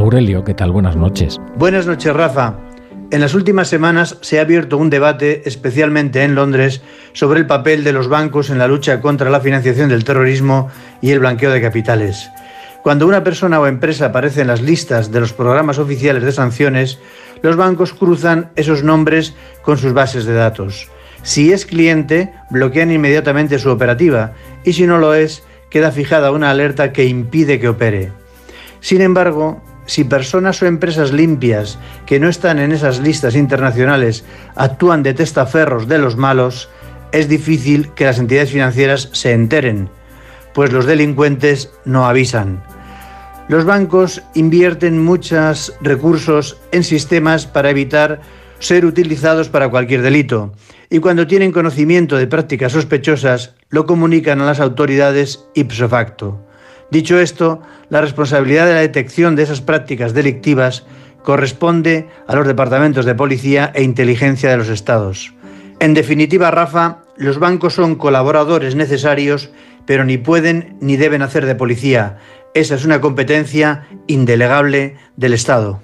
Aurelio, ¿qué tal? Buenas noches. Buenas noches, Rafa. En las últimas semanas se ha abierto un debate, especialmente en Londres, sobre el papel de los bancos en la lucha contra la financiación del terrorismo y el blanqueo de capitales. Cuando una persona o empresa aparece en las listas de los programas oficiales de sanciones, los bancos cruzan esos nombres con sus bases de datos. Si es cliente, bloquean inmediatamente su operativa y si no lo es, queda fijada una alerta que impide que opere. Sin embargo, si personas o empresas limpias que no están en esas listas internacionales actúan de testaferros de los malos, es difícil que las entidades financieras se enteren, pues los delincuentes no avisan. Los bancos invierten muchos recursos en sistemas para evitar ser utilizados para cualquier delito y cuando tienen conocimiento de prácticas sospechosas lo comunican a las autoridades ipso facto. Dicho esto, la responsabilidad de la detección de esas prácticas delictivas corresponde a los departamentos de policía e inteligencia de los estados. En definitiva, Rafa, los bancos son colaboradores necesarios, pero ni pueden ni deben hacer de policía. Esa es una competencia indelegable del Estado.